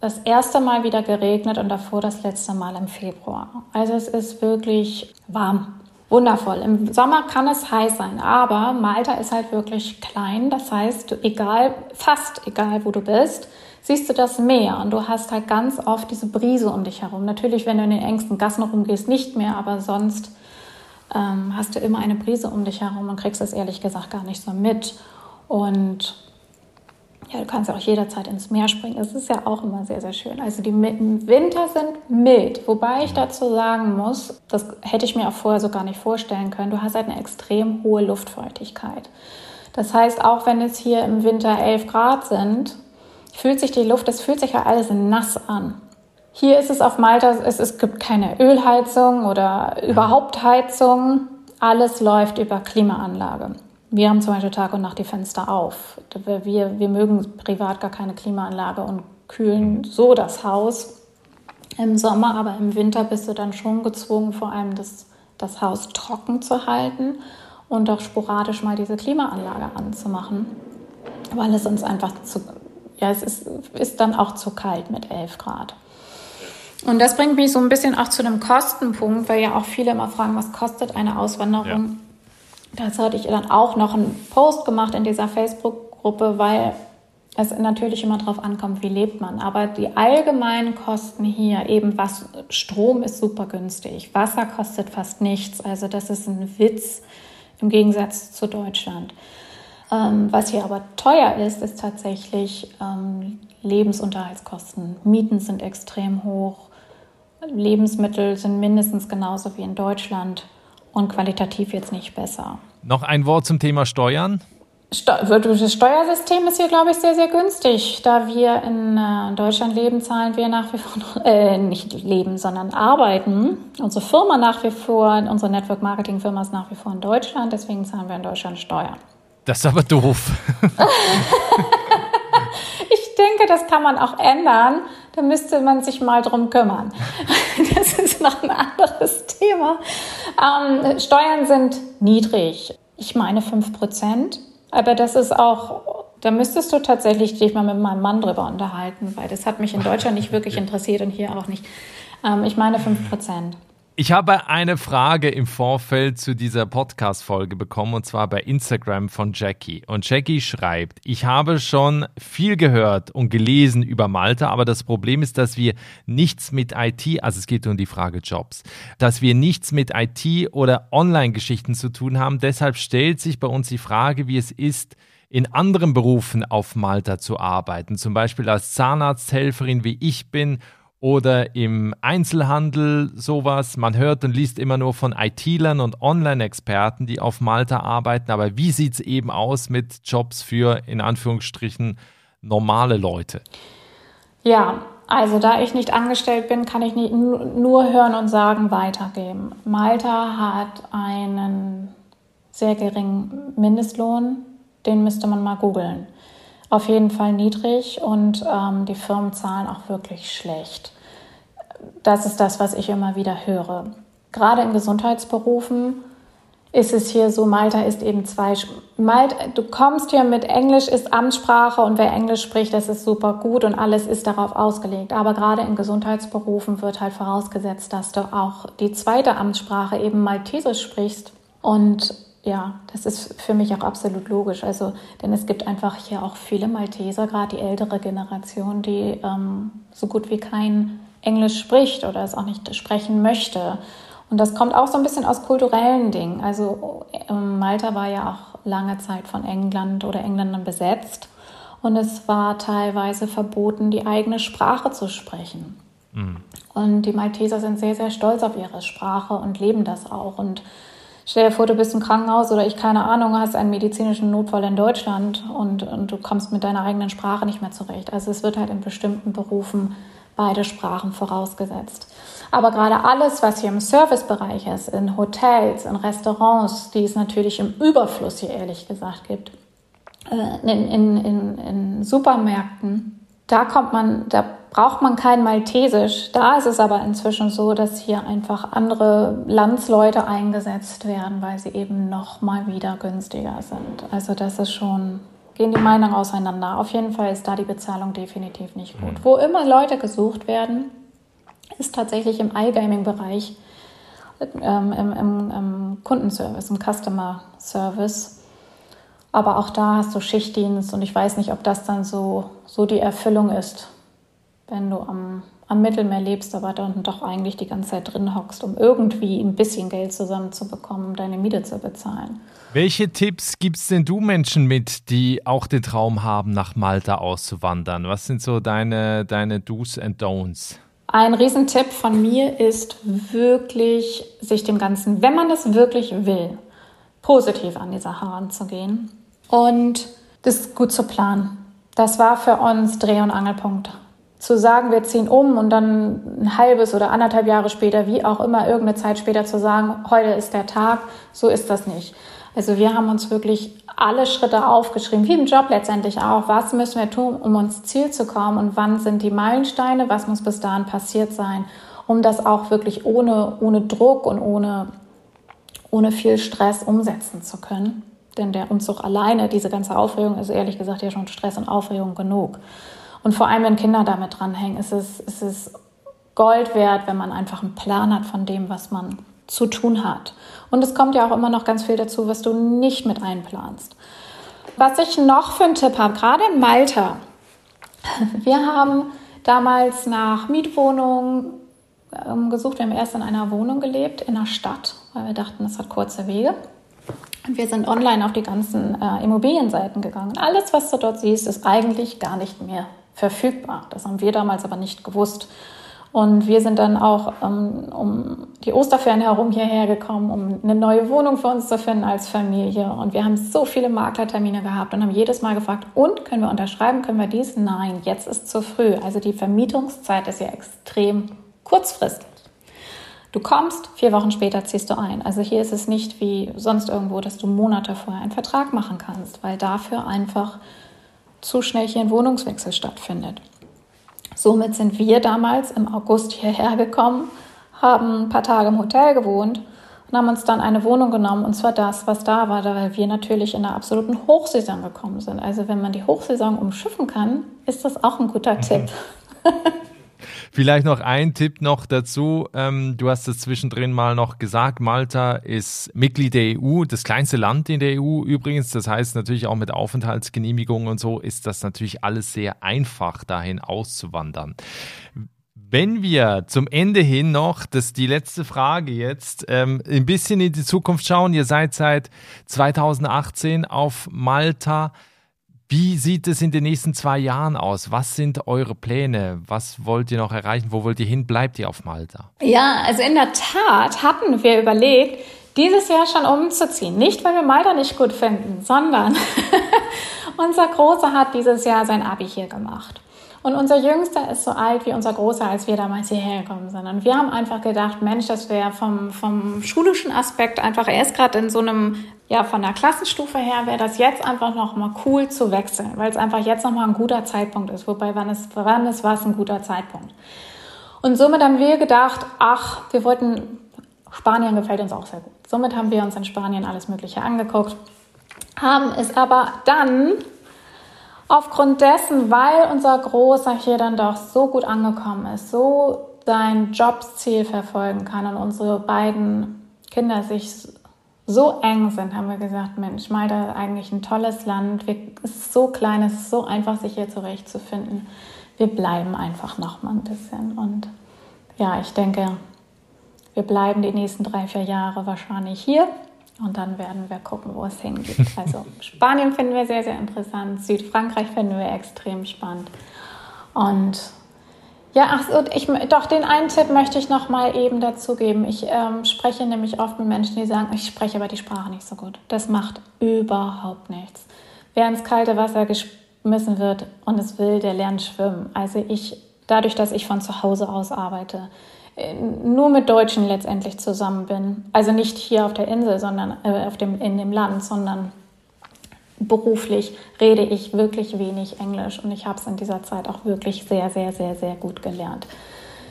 das erste Mal wieder geregnet und davor das letzte Mal im Februar. Also es ist wirklich warm. Wundervoll. Im Sommer kann es heiß sein, aber Malta ist halt wirklich klein. Das heißt, egal, fast egal, wo du bist, siehst du das Meer und du hast halt ganz oft diese Brise um dich herum. Natürlich, wenn du in den engsten Gassen rumgehst, nicht mehr, aber sonst ähm, hast du immer eine Brise um dich herum und kriegst es ehrlich gesagt gar nicht so mit. Und ja, du kannst ja auch jederzeit ins Meer springen. Es ist ja auch immer sehr, sehr schön. Also die Winter sind mild, wobei ich dazu sagen muss, das hätte ich mir auch vorher so gar nicht vorstellen können. Du hast halt eine extrem hohe Luftfeuchtigkeit. Das heißt, auch wenn es hier im Winter 11 Grad sind, fühlt sich die Luft, es fühlt sich ja alles nass an. Hier ist es auf Malta, es, es gibt keine Ölheizung oder überhaupt Heizung. Alles läuft über Klimaanlage. Wir haben zum Beispiel Tag und Nacht die Fenster auf. Wir, wir mögen privat gar keine Klimaanlage und kühlen so das Haus im Sommer, aber im Winter bist du dann schon gezwungen, vor allem das, das Haus trocken zu halten und auch sporadisch mal diese Klimaanlage anzumachen, weil es uns einfach zu, ja, es ist, ist dann auch zu kalt mit 11 Grad. Und das bringt mich so ein bisschen auch zu einem Kostenpunkt, weil ja auch viele immer fragen, was kostet eine Auswanderung? Ja. Dazu hatte ich dann auch noch einen Post gemacht in dieser Facebook-Gruppe, weil es natürlich immer darauf ankommt, wie lebt man. Aber die allgemeinen Kosten hier, eben was Strom ist super günstig, Wasser kostet fast nichts. Also das ist ein Witz im Gegensatz zu Deutschland. Ähm, was hier aber teuer ist, ist tatsächlich ähm, Lebensunterhaltskosten. Mieten sind extrem hoch. Lebensmittel sind mindestens genauso wie in Deutschland und qualitativ jetzt nicht besser. Noch ein Wort zum Thema Steuern. Das Steuersystem ist hier, glaube ich, sehr, sehr günstig. Da wir in äh, Deutschland leben, zahlen wir nach wie vor, äh, nicht leben, sondern arbeiten. Unsere Firma nach wie vor, unsere Network Marketing Firma ist nach wie vor in Deutschland, deswegen zahlen wir in Deutschland Steuern. Das ist aber doof. [LAUGHS] ich denke, das kann man auch ändern. Da müsste man sich mal drum kümmern. [LAUGHS] Das ist noch ein anderes Thema. Ähm, Steuern sind niedrig. Ich meine 5 Prozent. Aber das ist auch, da müsstest du tatsächlich dich mal mit meinem Mann drüber unterhalten, weil das hat mich in Deutschland nicht wirklich [LAUGHS] interessiert und hier auch nicht. Ähm, ich meine 5 Prozent. Ich habe eine Frage im Vorfeld zu dieser Podcast-Folge bekommen und zwar bei Instagram von Jackie. Und Jackie schreibt, ich habe schon viel gehört und gelesen über Malta, aber das Problem ist, dass wir nichts mit IT, also es geht um die Frage Jobs, dass wir nichts mit IT oder Online-Geschichten zu tun haben. Deshalb stellt sich bei uns die Frage, wie es ist, in anderen Berufen auf Malta zu arbeiten, zum Beispiel als Zahnarzthelferin, wie ich bin oder im Einzelhandel sowas. Man hört und liest immer nur von IT-Lern und Online-Experten, die auf Malta arbeiten. Aber wie sieht es eben aus mit Jobs für in Anführungsstrichen normale Leute? Ja, also da ich nicht angestellt bin, kann ich nicht nur hören und sagen, weitergeben. Malta hat einen sehr geringen Mindestlohn, den müsste man mal googeln auf jeden Fall niedrig und ähm, die Firmen zahlen auch wirklich schlecht. Das ist das, was ich immer wieder höre. Gerade in Gesundheitsberufen ist es hier so, Malta ist eben zwei, Malta, du kommst hier mit Englisch ist Amtssprache und wer Englisch spricht, das ist super gut und alles ist darauf ausgelegt. Aber gerade in Gesundheitsberufen wird halt vorausgesetzt, dass du auch die zweite Amtssprache eben Maltesisch sprichst. Und ja, das ist für mich auch absolut logisch. Also, denn es gibt einfach hier auch viele Malteser, gerade die ältere Generation, die ähm, so gut wie kein Englisch spricht oder es auch nicht sprechen möchte. Und das kommt auch so ein bisschen aus kulturellen Dingen. Also ähm, Malta war ja auch lange Zeit von England oder Engländern besetzt. Und es war teilweise verboten, die eigene Sprache zu sprechen. Mhm. Und die Malteser sind sehr, sehr stolz auf ihre Sprache und leben das auch. Und stell dir vor, du bist im Krankenhaus oder ich keine Ahnung, hast einen medizinischen Notfall in Deutschland und, und du kommst mit deiner eigenen Sprache nicht mehr zurecht. Also es wird halt in bestimmten Berufen beide Sprachen vorausgesetzt. Aber gerade alles, was hier im Servicebereich ist, in Hotels, in Restaurants, die es natürlich im Überfluss hier ehrlich gesagt gibt, äh, in, in, in, in Supermärkten, da kommt man, da braucht man kein Maltesisch. Da ist es aber inzwischen so, dass hier einfach andere Landsleute eingesetzt werden, weil sie eben noch mal wieder günstiger sind. Also das ist schon gehen die Meinungen auseinander. Auf jeden Fall ist da die Bezahlung definitiv nicht gut. Mhm. Wo immer Leute gesucht werden, ist tatsächlich im iGaming-Bereich, ähm, im, im, im, Kundenservice, im Customer Service. Aber auch da hast du Schichtdienst und ich weiß nicht, ob das dann so, so die Erfüllung ist, wenn du am, am Mittelmeer lebst, aber dann doch eigentlich die ganze Zeit drin hockst, um irgendwie ein bisschen Geld zusammenzubekommen, um deine Miete zu bezahlen. Welche Tipps gibst denn du Menschen mit, die auch den Traum haben, nach Malta auszuwandern? Was sind so deine, deine Do's and Don'ts? Ein Riesentipp von mir ist wirklich, sich dem Ganzen, wenn man das wirklich will, positiv an die Sache ranzugehen und das gut zu planen. Das war für uns Dreh- und Angelpunkt. Zu sagen, wir ziehen um und dann ein halbes oder anderthalb Jahre später, wie auch immer, irgendeine Zeit später zu sagen, heute ist der Tag, so ist das nicht. Also wir haben uns wirklich alle Schritte aufgeschrieben, wie im Job letztendlich auch. Was müssen wir tun, um uns Ziel zu kommen und wann sind die Meilensteine? Was muss bis dahin passiert sein, um das auch wirklich ohne, ohne Druck und ohne, ohne viel Stress umsetzen zu können? Denn der Umzug alleine, diese ganze Aufregung ist ehrlich gesagt ja schon Stress und Aufregung genug. Und vor allem, wenn Kinder damit dranhängen, ist es, ist es Gold wert, wenn man einfach einen Plan hat von dem, was man zu tun hat. Und es kommt ja auch immer noch ganz viel dazu, was du nicht mit einplanst. Was ich noch für einen Tipp habe, gerade in Malta. [LAUGHS] Wir haben damals nach Mietwohnungen ähm, gesucht. Wir haben erst in einer Wohnung gelebt, in einer Stadt, weil wir dachten, das hat kurze Wege. Und wir sind online auf die ganzen äh, Immobilienseiten gegangen. Alles, was du dort siehst, ist eigentlich gar nicht mehr verfügbar. Das haben wir damals aber nicht gewusst. Und wir sind dann auch ähm, um die Osterferien herum hierher gekommen, um eine neue Wohnung für uns zu finden als Familie. Und wir haben so viele Maklertermine gehabt und haben jedes Mal gefragt, und können wir unterschreiben, können wir dies? Nein, jetzt ist zu früh. Also die Vermietungszeit ist ja extrem kurzfristig. Du kommst, vier Wochen später ziehst du ein. Also hier ist es nicht wie sonst irgendwo, dass du Monate vorher einen Vertrag machen kannst, weil dafür einfach zu schnell hier ein Wohnungswechsel stattfindet. Somit sind wir damals im August hierher gekommen, haben ein paar Tage im Hotel gewohnt und haben uns dann eine Wohnung genommen und zwar das, was da war, weil wir natürlich in der absoluten Hochsaison gekommen sind. Also wenn man die Hochsaison umschiffen kann, ist das auch ein guter mhm. Tipp. [LAUGHS] Vielleicht noch ein Tipp noch dazu. Ähm, du hast es zwischendrin mal noch gesagt, Malta ist Mitglied der EU, das kleinste Land in der EU übrigens. Das heißt natürlich auch mit Aufenthaltsgenehmigungen und so ist das natürlich alles sehr einfach, dahin auszuwandern. Wenn wir zum Ende hin noch, das ist die letzte Frage jetzt, ähm, ein bisschen in die Zukunft schauen. Ihr seid seit 2018 auf Malta. Wie sieht es in den nächsten zwei Jahren aus? Was sind eure Pläne? Was wollt ihr noch erreichen? Wo wollt ihr hin? Bleibt ihr auf Malta? Ja, also in der Tat hatten wir überlegt, dieses Jahr schon umzuziehen. Nicht, weil wir Malta nicht gut finden, sondern [LAUGHS] unser Großer hat dieses Jahr sein Abi hier gemacht. Und unser Jüngster ist so alt wie unser Großer, als wir damals hierher gekommen sind. Und wir haben einfach gedacht, Mensch, das wäre vom, vom schulischen Aspekt einfach, er ist gerade in so einem, ja, von der Klassenstufe her wäre das jetzt einfach nochmal cool zu wechseln, weil es einfach jetzt nochmal ein guter Zeitpunkt ist. Wobei, wann ist, wann ist was ein guter Zeitpunkt? Und somit haben wir gedacht, ach, wir wollten Spanien gefällt uns auch sehr gut. Somit haben wir uns in Spanien alles Mögliche angeguckt, haben es aber dann aufgrund dessen, weil unser Großer hier dann doch so gut angekommen ist, so sein Jobsziel verfolgen kann und unsere beiden Kinder sich so eng sind, haben wir gesagt, Mensch, Malta ist eigentlich ein tolles Land. es ist so klein, es ist so einfach, sich hier zurechtzufinden. Wir bleiben einfach noch mal ein bisschen. Und ja, ich denke, wir bleiben die nächsten drei, vier Jahre wahrscheinlich hier. Und dann werden wir gucken, wo es hingeht. [LAUGHS] Also Spanien finden wir sehr, sehr interessant. Südfrankreich finden wir extrem spannend. Und ja, ach so, ich, doch, den einen Tipp möchte ich noch mal eben dazu geben. Ich ähm, spreche nämlich oft mit Menschen, die sagen, ich spreche aber die Sprache nicht so gut. Das macht überhaupt nichts. Wer ins kalte Wasser geschmissen wird und es will, der lernt schwimmen. Also ich, dadurch, dass ich von zu Hause aus arbeite, äh, nur mit Deutschen letztendlich zusammen bin. Also nicht hier auf der Insel, sondern äh, auf dem, in dem Land, sondern beruflich rede ich wirklich wenig Englisch und ich habe es in dieser Zeit auch wirklich sehr, sehr, sehr, sehr gut gelernt.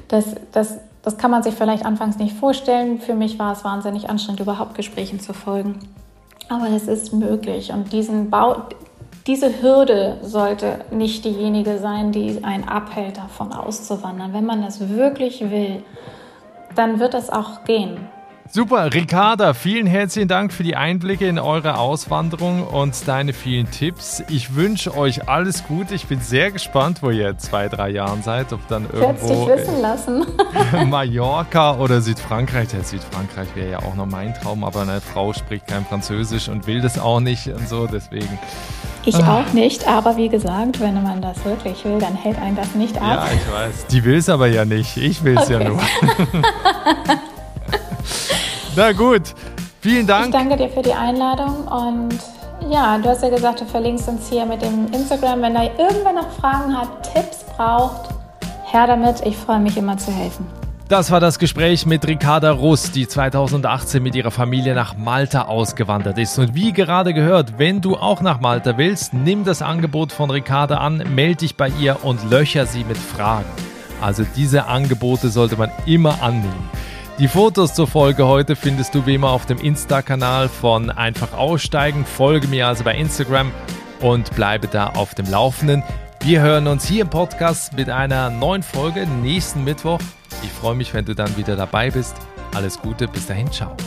Das, das, das kann man sich vielleicht anfangs nicht vorstellen. Für mich war es wahnsinnig anstrengend, überhaupt Gesprächen zu folgen. Aber es ist möglich und diesen Bau, diese Hürde sollte nicht diejenige sein, die einen abhält, davon auszuwandern. Wenn man das wirklich will, dann wird es auch gehen. Super, Ricarda, vielen herzlichen Dank für die Einblicke in eure Auswanderung und deine vielen Tipps. Ich wünsche euch alles Gute. Ich bin sehr gespannt, wo ihr zwei, drei Jahren seid. Ob dann irgendwo dich wissen lassen. Mallorca oder Südfrankreich. Ja, Südfrankreich wäre ja auch noch mein Traum, aber eine Frau spricht kein Französisch und will das auch nicht und so. Deswegen. Ich ah. auch nicht, aber wie gesagt, wenn man das wirklich will, dann hält einen das nicht ab. Ja, ich weiß. Die will es aber ja nicht. Ich will es okay. ja nur. [LAUGHS] Na gut, vielen Dank. Ich danke dir für die Einladung und ja, du hast ja gesagt, du verlinkst uns hier mit dem Instagram. Wenn da irgendwer noch Fragen hat, Tipps braucht, her damit. Ich freue mich immer zu helfen. Das war das Gespräch mit Ricarda Russ, die 2018 mit ihrer Familie nach Malta ausgewandert ist. Und wie gerade gehört, wenn du auch nach Malta willst, nimm das Angebot von Ricarda an, melde dich bei ihr und löcher sie mit Fragen. Also diese Angebote sollte man immer annehmen. Die Fotos zur Folge heute findest du wie immer auf dem Insta-Kanal von Einfach Aussteigen. Folge mir also bei Instagram und bleibe da auf dem Laufenden. Wir hören uns hier im Podcast mit einer neuen Folge nächsten Mittwoch. Ich freue mich, wenn du dann wieder dabei bist. Alles Gute, bis dahin, ciao.